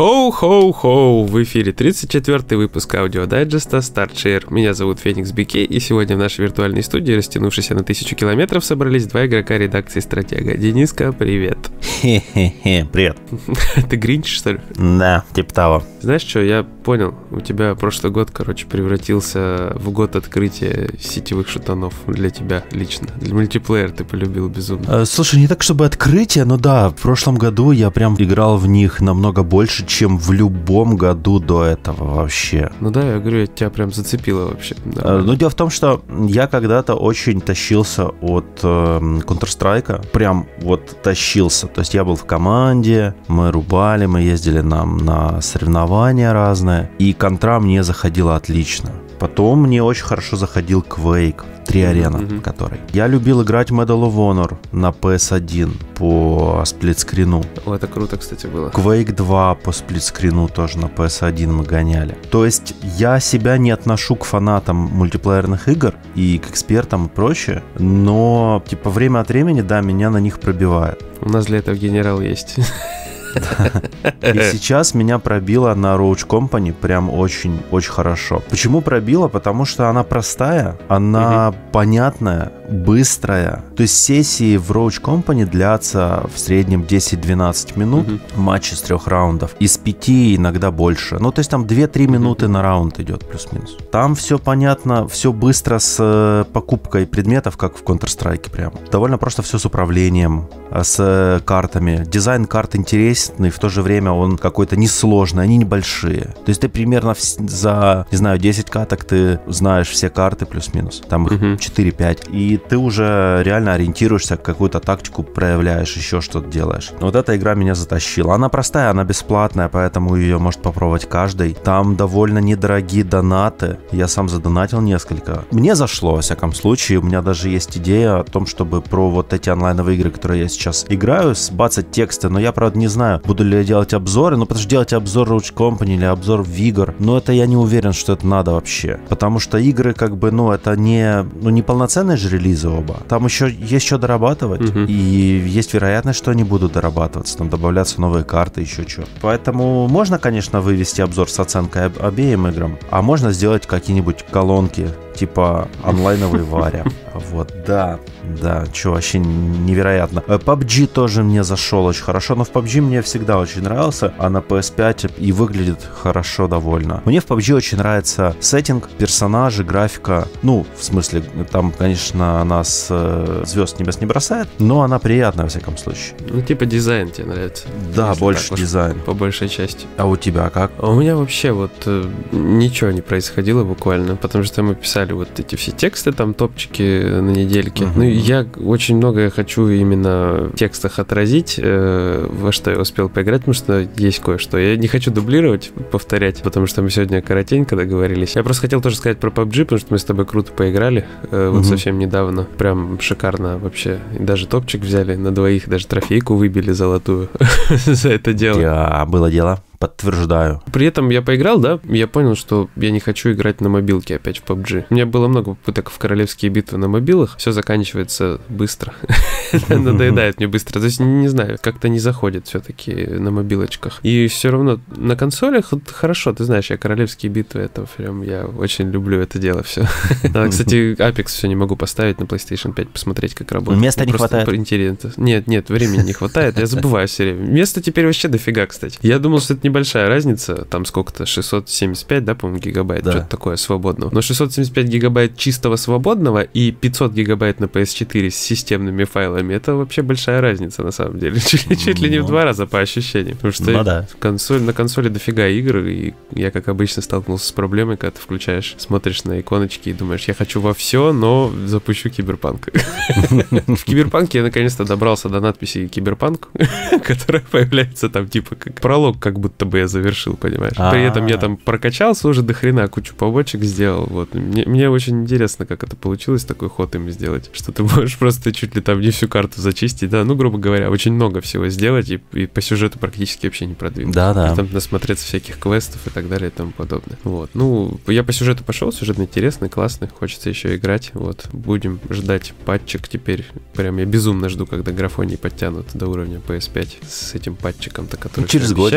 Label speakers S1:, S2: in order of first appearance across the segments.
S1: Cool. Хоу-хоу-хоу! В эфире 34 выпуск аудиодайджеста StartShare. Меня зовут Феникс Бике, и сегодня в нашей виртуальной студии, растянувшейся на тысячу километров, собрались два игрока редакции Стратега. Дениска, привет.
S2: Хе-хе-хе, привет.
S1: Ты гринч, что ли?
S2: Да, типа того.
S1: Знаешь что, я понял, у тебя прошлый год, короче, превратился в год открытия сетевых шутанов для тебя лично. Для мультиплеер ты полюбил безумно.
S2: Э, Слушай, не так, чтобы открытие, но да, в прошлом году я прям играл в них намного больше, чем в любом году до этого вообще.
S1: Ну да, я говорю, я тебя прям зацепило вообще. Да.
S2: Э, Ну, дело в том, что я когда-то очень тащился от э, Counter-Strike, прям вот тащился. То есть я был в команде, мы рубали, мы ездили на, на соревнования разные, и контра мне заходила отлично. Потом мне очень хорошо заходил Quake, три арена,
S1: мгм.
S2: который. Я любил играть Medal of Honor на PS1 по сплитскрину.
S1: О, это круто, кстати, было.
S2: Quake 2 по сплитскрину тоже на PS1 мы гоняли. То есть я себя не отношу к фанатам мультиплеерных игр и к экспертам и прочее, но типа время от времени, да, меня на них пробивает.
S1: У нас для этого генерал есть.
S2: И сейчас меня пробило на Roach Company прям очень-очень хорошо. Почему пробило? Потому что она простая, она понятная, быстрая. То есть сессии в Roach Company длятся в среднем 10-12 минут,
S1: Мгм.
S2: матч из трех раундов. Из пяти иногда больше. Ну, то есть там 2-3 минуты на раунд идет плюс-минус. Там все понятно, все быстро с э, покупкой предметов, как в Counter-Strike прям. Довольно просто все с управлением, э, с э, картами. Дизайн карт интересный, в то же время он какой-то несложный, они небольшие. То есть ты примерно за, не знаю, 10 каток ты знаешь все карты плюс-минус. Там их
S1: Мгм.
S2: 4-5. И ты уже реально ориентируешься, какую-то тактику проявляешь, еще что-то делаешь. Вот эта игра меня затащила. Она простая, она бесплатная, поэтому ее может попробовать каждый. Там довольно недорогие донаты. Я сам задонатил несколько. Мне зашло, во всяком случае. У меня даже есть идея о том, чтобы про вот эти онлайновые игры, которые я сейчас играю, сбацать тексты. Но я, правда, не знаю, буду ли я делать обзоры. Ну, потому что делать обзор Roach Company или обзор Vigor, но это я не уверен, что это надо вообще. Потому что игры, как бы, ну, это не, ну, не полноценные же релизы оба. Там еще есть что дорабатывать.
S1: Мгм.
S2: И есть вероятность, что они будут дорабатываться. Там добавляться новые карты, еще что. Поэтому можно, конечно, вывести обзор с оценкой об- обеим играм. А можно сделать какие-нибудь колонки типа онлайновый варя. Вот, да, да, что вообще невероятно. Э, PUBG тоже мне зашел очень хорошо, но в PUBG мне всегда очень нравился, а на PS5 и выглядит хорошо довольно. Мне в PUBG очень нравится сеттинг, персонажи, графика. Ну, в смысле, там, конечно, она с э, звезд небес не бросает, но она приятная, во всяком случае.
S1: Ну, типа дизайн тебе нравится.
S2: Да, больше
S1: так
S2: дизайн.
S1: По большей части.
S2: А у тебя как?
S1: А у меня вообще вот э, ничего не происходило буквально, потому что мы писали вот эти все тексты, там топчики на недельке.
S2: Мгм.
S1: Ну, и я очень многое хочу именно в текстах отразить, э, во что я успел поиграть, потому что есть кое-что. Я не хочу дублировать, повторять, потому что мы сегодня коротенько договорились. Я просто хотел тоже сказать про PUBG, потому что мы с тобой круто поиграли, э, вот
S2: Мгм.
S1: совсем недавно. Прям шикарно вообще. И даже топчик взяли на двоих, даже трофейку выбили золотую за это дело.
S2: Было дело, подтверждаю.
S1: При этом я поиграл, да, я понял, что я не хочу играть на мобилке опять в PUBG. У меня было много попыток в королевские битвы на мобилах, все заканчивается быстро. Надоедает мне быстро. То есть, не знаю, как-то не заходит все-таки на мобилочках. И все равно на консолях хорошо, ты знаешь, я королевские битвы, это прям, я очень люблю это дело все. Кстати, Apex все не могу поставить на PlayStation 5, посмотреть, как работает.
S2: Места не хватает?
S1: Интересно. Нет, нет, времени не хватает, я забываю все время. Места теперь вообще дофига, кстати. Я думал, что это небольшая разница, там сколько-то, 675, да, по-моему, гигабайт,
S2: Да.
S1: что-то такое свободного. Но 675 гигабайт чистого свободного и 500 гигабайт на PS4 с системными файлами, это вообще большая разница на самом деле. Чуть, ли- чуть ли не в
S2: Ну.
S1: два раза по ощущениям. Потому что
S2: Ну да.
S1: консоль, на консоли дофига игр, и я, как обычно, столкнулся с проблемой, когда ты включаешь, смотришь на иконочки и думаешь, я хочу во все, но запущу киберпанк. В киберпанке я наконец-то добрался до надписи киберпанк, которая появляется там типа как пролог, как будто бы я завершил, понимаешь? При этом я там прокачался уже до хрена, кучу побочек сделал. Вот. Мне, мне очень интересно, как это получилось, такой ход им сделать, что ты можешь просто чуть ли там не всю карту зачистить, да, ну, грубо говоря, очень много всего сделать и, и по сюжету практически вообще не продвинуться.
S2: Да-да.
S1: И там насмотреться всяких квестов и так далее и тому подобное. Вот. Ну, я по сюжету пошел, сюжет интересный, классный, хочется еще играть. Вот. Будем ждать патчик теперь. Прям я безумно жду, когда графоний подтянут до уровня PS5 с этим патчиком-то, который
S2: Ну, через год.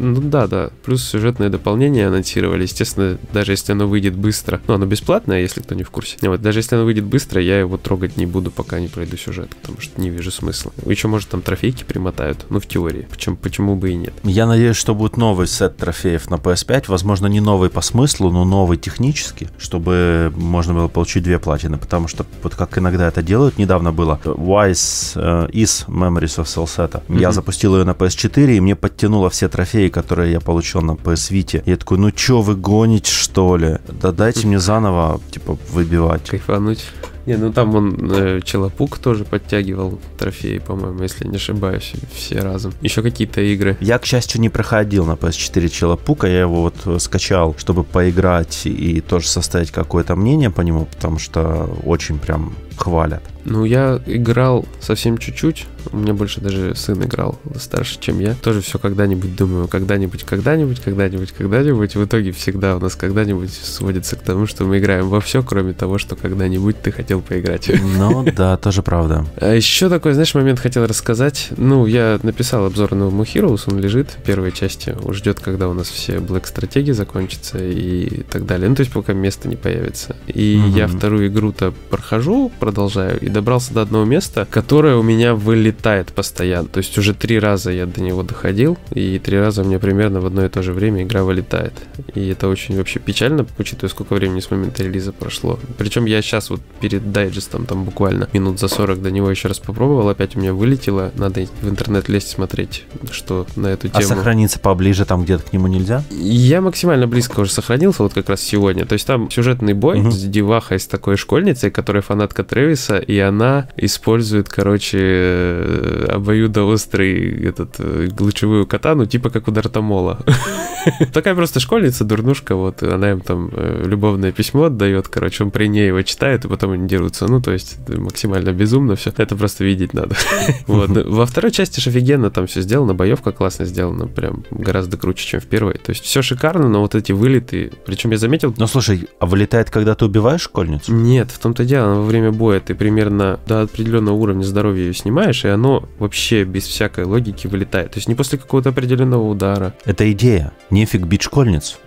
S1: Ну да, да. Плюс сюжетное дополнение анонсировали. Естественно, даже если оно выйдет быстро. Ну, оно бесплатное, если кто не в курсе. Вот, даже если оно выйдет быстро, я его трогать не буду, пока не пройду сюжет, потому что не вижу смысла. Еще, может, там трофейки примотают. Ну, в теории. Почему, почему бы и нет.
S2: Я надеюсь, что будет новый сет трофеев на PS5. Возможно, не новый по смыслу, но новый технически, чтобы можно было получить две платины. Потому что, вот как иногда это делают, недавно было Wise uh, is Memories of Cellset. Mm-hmm. Я запустил ее на PS4, и мне подтянуло все трофеи, которые я получил на PS Vita. Я такой, ну чё, вы гоните, что ли? Да дайте мне заново, типа, выбивать.
S1: Кайфануть. Не, ну там он э, Челопук тоже подтягивал трофеи, по-моему, если не ошибаюсь, все разом. Еще какие-то игры.
S2: Я, к счастью, не проходил на PS4 Челопука, я его вот э, скачал, чтобы поиграть и тоже составить какое-то мнение по нему, потому что очень прям хвалят.
S1: Ну, я играл совсем чуть-чуть. У меня больше даже сын играл старше, чем я. Тоже все когда-нибудь думаю, когда-нибудь, когда-нибудь, когда-нибудь, когда-нибудь. В итоге всегда у нас когда-нибудь сводится к тому, что мы играем во все, кроме того, что когда-нибудь ты хотел поиграть.
S2: Ну, да, тоже правда.
S1: А еще такой, знаешь, момент хотел рассказать. Ну, я написал обзор на No Heroes, он лежит в первой части. Ждет, когда у нас все Black стратегии закончатся и так далее. Ну, то есть пока место не появится. И я вторую игру-то прохожу, продолжаю, и добрался до одного места, которое у меня вылетает постоянно. То есть уже три раза я до него доходил, и три раза у меня примерно в одно и то же время игра вылетает. И это очень вообще печально, учитывая, сколько времени с момента релиза прошло. Причем я сейчас вот перед дайджестом там буквально минут за 40 до него еще раз попробовал, опять у меня вылетело. Надо в интернет лезть смотреть, что на эту
S2: а
S1: тему.
S2: А сохраниться поближе там где-то к нему нельзя?
S1: Я максимально близко уже сохранился, вот как раз сегодня. То есть там сюжетный бой угу. с девахой, с такой школьницей, которая фанатка Трэвиса, и она использует, короче, э, обоюдоострый этот э, лучевую катану, типа как у Дартамола. Такая просто школьница, дурнушка, вот, она им там э, любовное письмо отдает, короче, он при ней его читает, и потом они дерутся. Ну, то есть максимально безумно все. Это просто видеть надо. Вот. Во второй части же офигенно там все сделано, боевка классно сделана, прям гораздо круче, чем в первой. То есть все шикарно, но вот эти вылеты, причем я заметил...
S2: Ну, слушай, а вылетает, когда ты убиваешь школьницу?
S1: Нет, в том-то дело, во время боя ты примерно до определенного уровня здоровья ее снимаешь, и оно вообще без всякой логики вылетает. То есть не после какого-то определенного удара.
S2: Это идея. Нефиг бить школьницу.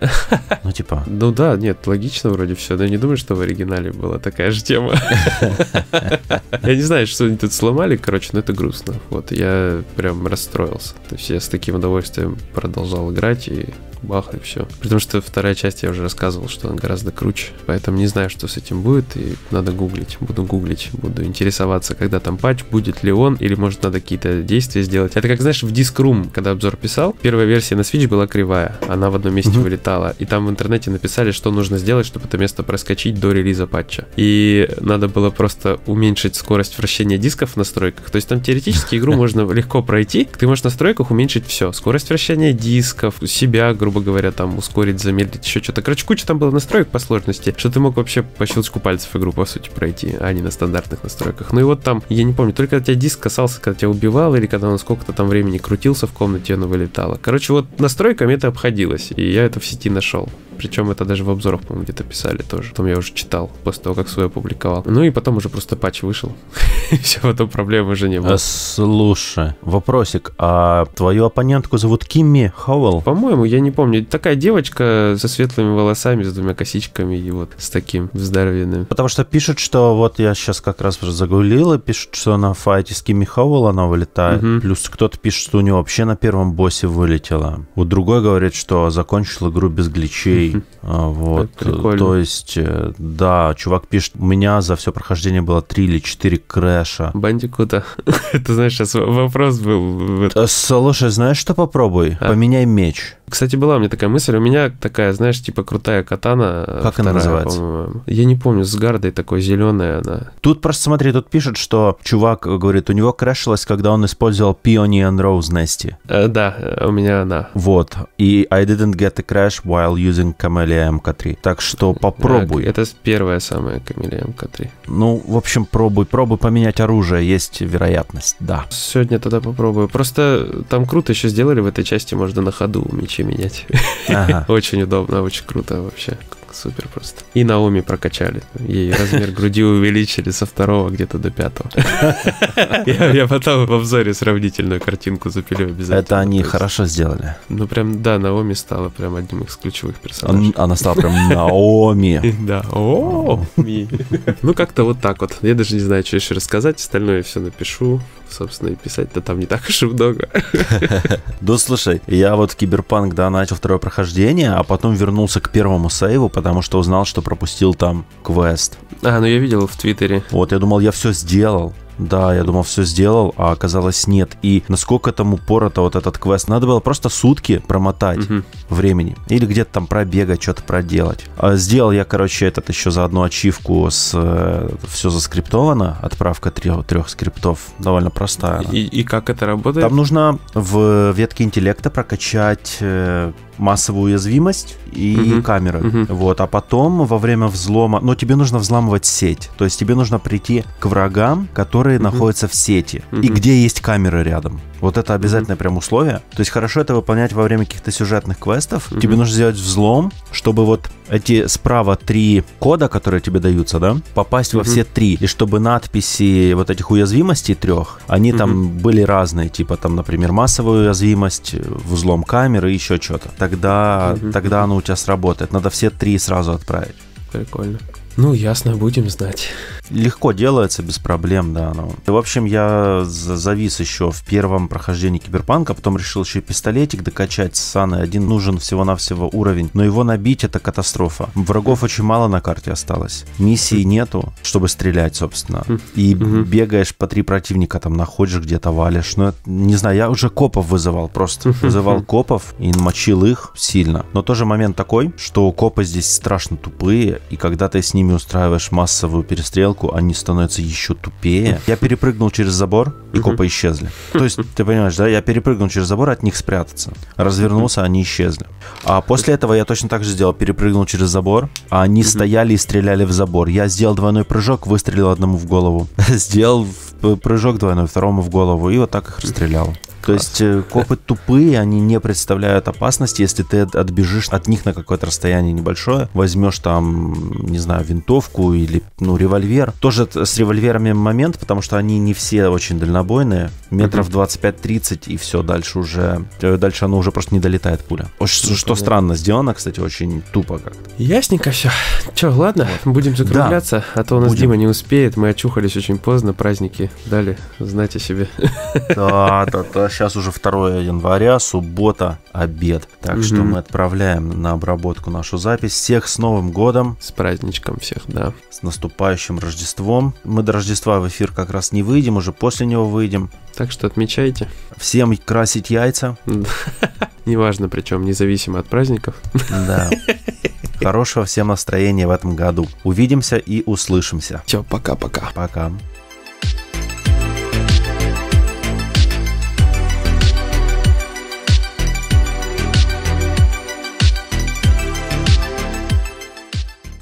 S2: Ну, типа...
S1: Ну да, нет, логично вроде все. Но я не думаю, что в оригинале была такая же тема. Я не знаю, что они тут сломали, короче, но это грустно. Вот, я прям расстроился. То есть я с таким удовольствием продолжал играть и бах, и все. Потому что вторая часть я уже рассказывал, что она гораздо круче. Поэтому не знаю, что с этим будет, и надо гуглить. Буду гуглить, буду интересоваться, когда там патч, будет ли он, или может надо какие-то действия сделать. Это как, знаешь, в Disc Room, когда обзор писал, первая версия на Switch была кривая, она в одном месте uh-huh. вылетала, и там в интернете написали, что нужно сделать, чтобы это место проскочить до релиза патча. И надо было просто уменьшить скорость вращения дисков в настройках. То есть там теоретически игру можно легко пройти, ты можешь в настройках уменьшить все. Скорость вращения дисков, себя, грубо грубо говоря, там ускорить, замедлить, еще что-то. Короче, куча там было настроек по сложности, что ты мог вообще по щелчку пальцев игру, по сути, пройти, а не на стандартных настройках. Ну и вот там, я не помню, только когда тебя диск касался, когда тебя убивал, или когда он сколько-то там времени крутился в комнате, оно вылетало. Короче, вот настройками это обходилось, и я это в сети нашел. Причем это даже в обзорах, по-моему, где-то писали тоже. Потом я уже читал, после того, как свой опубликовал. Ну и потом уже просто патч вышел. и все, потом проблем уже не было.
S2: Слушай, вопросик. А твою оппонентку зовут Кимми Ховел?
S1: По-моему, я не помню. Такая девочка со светлыми волосами, с двумя косичками и вот с таким здоровенным.
S2: Потому что пишут, что вот я сейчас как раз загуглил, и пишут, что на файте с Кимми Ховел она вылетает. Угу. Плюс кто-то пишет, что у него вообще на первом боссе вылетела. Вот другой говорит, что закончил игру без гличей рублей. А, вот. То есть, э, да, чувак пишет, у меня за все прохождение было 3 или 4 крэша.
S1: Бандикута. Это, знаешь, сейчас вопрос был.
S2: Э, слушай, знаешь, что попробуй? А? Поменяй меч.
S1: Кстати, была у меня такая мысль. У меня такая, знаешь, типа крутая катана.
S2: Как вторая, она называется?
S1: Я не помню, с гардой такой зеленая она.
S2: Тут просто смотри, тут пишет, что чувак говорит, у него крэшилось, когда он использовал Peony and Rose Nesty.
S1: Э, да, у меня она.
S2: Вот. И I didn't get a crash while using Camellia MK3. Так что попробуй.
S1: Это первая самая Camellia MK3.
S2: Ну, в общем, пробуй, пробуй поменять оружие, есть вероятность, да.
S1: Сегодня тогда попробую. Просто там круто еще сделали в этой части, можно на ходу мечи применять.
S2: Ага.
S1: Очень удобно, очень круто вообще. Супер просто. И Наоми прокачали. Ей размер груди увеличили со второго где-то до пятого. Я я потом в обзоре сравнительную картинку запилю обязательно.
S2: Это они хорошо сделали.
S1: Ну прям, да, Наоми стала прям одним из ключевых персонажей.
S2: Он- Она стала прям Наоми.
S1: Да, о, ми. Ну, как-то вот так вот. Я даже не знаю, что еще рассказать. Остальное все напишу. Собственно, и писать-то там не так уж и много.
S2: Да слушай, я вот в Киберпанк, да, начал второе прохождение, а потом вернулся к первому сейву, потому что узнал, что пропустил там квест.
S1: А, ну я видел в Твиттере.
S2: Вот, я думал, я все сделал. Да, я думал, все сделал, а оказалось нет. И насколько там упорото вот этот квест. Надо было просто сутки промотать
S1: Мгм.
S2: времени. Или где-то там пробегать, что-то проделать. А сделал я, короче, этот еще за одну ачивку с... все заскриптовано. Отправка трех, трех скриптов. Довольно простая.
S1: И, и как это работает?
S2: Там нужно в ветке интеллекта прокачать э, массовую уязвимость и
S1: Мгм.
S2: камеры.
S1: Мгм.
S2: Вот, а потом во время взлома, ну тебе нужно взламывать сеть, то есть тебе нужно прийти к врагам, которые
S1: Мгм.
S2: находятся в сети и
S1: Мгм.
S2: где есть камеры рядом. Вот это обязательное прям условие. То есть хорошо это выполнять во время каких-то сюжетных квестов.
S1: Мгм.
S2: Тебе нужно сделать взлом, чтобы вот эти справа три кода, которые тебе даются, да, попасть во
S1: Мгм.
S2: все три. И чтобы надписи вот этих уязвимостей трех, они там были разные, типа там, например, массовая уязвимость, взлом камеры и еще что-то. Тогда,
S1: Мгм.
S2: тогда оно у тебя сработает. Надо все три сразу отправить.
S1: Прикольно. Ну, ясно, будем знать.
S2: Легко делается, без проблем, да. Ну. В общем, я за- завис еще в первом прохождении Киберпанка, а потом решил еще и пистолетик докачать с Саной. Один нужен всего-навсего уровень, но его набить это катастрофа. Врагов очень мало на карте осталось. Миссии нету, чтобы стрелять, собственно.
S1: Хм.
S2: И бегаешь по три противника, там находишь где-то, валишь. Ну, это- не знаю, я уже копов вызывал просто. Вызывал копов и мочил их сильно. Но тоже момент такой, что копы здесь страшно тупые, и когда ты с ними устраиваешь массовую перестрелку, они становятся еще тупее. Я перепрыгнул через забор, и копы исчезли. То есть, ты понимаешь, да, я перепрыгнул через забор, от них спрятаться. Развернулся, они исчезли. А после этого я точно так же сделал, перепрыгнул через забор, а они стояли и стреляли в забор. Я сделал двойной прыжок, выстрелил одному в голову. Сделал прыжок двойной, второму в голову, и вот так их расстрелял. То есть э, копы тупые, они не представляют опасности, если ты от- отбежишь от них на какое-то расстояние небольшое, возьмешь там, не знаю, винтовку или, ну, револьвер. Тоже с револьверами момент, потому что они не все очень дальнобойные, метров 25-30 и все, дальше уже, э, дальше оно уже просто не долетает пуля. Ш- Что,
S1: Ну, понятно.
S2: странно сделано, кстати, очень тупо как-то.
S1: Ясненько все. Че, ладно, будем закругляться, а то у нас
S2: Будем.
S1: Дима не успеет. Мы очухались очень поздно, праздники дали знать о себе.
S2: Да, да, да, сейчас уже 2 января, суббота, обед. Так что
S1: Мгм.
S2: мы отправляем на обработку нашу запись. Всех с Новым годом,
S1: С праздничком всех, да.
S2: с наступающим Рождеством. Мы до Рождества в эфир как раз не выйдем, уже после него выйдем.
S1: Так что отмечайте.
S2: Всем красить яйца.
S1: Неважно, причем, независимо от праздников.
S2: Да. Хорошего всем настроения в этом году. Увидимся и услышимся.
S1: Все, пока-пока.
S2: Пока.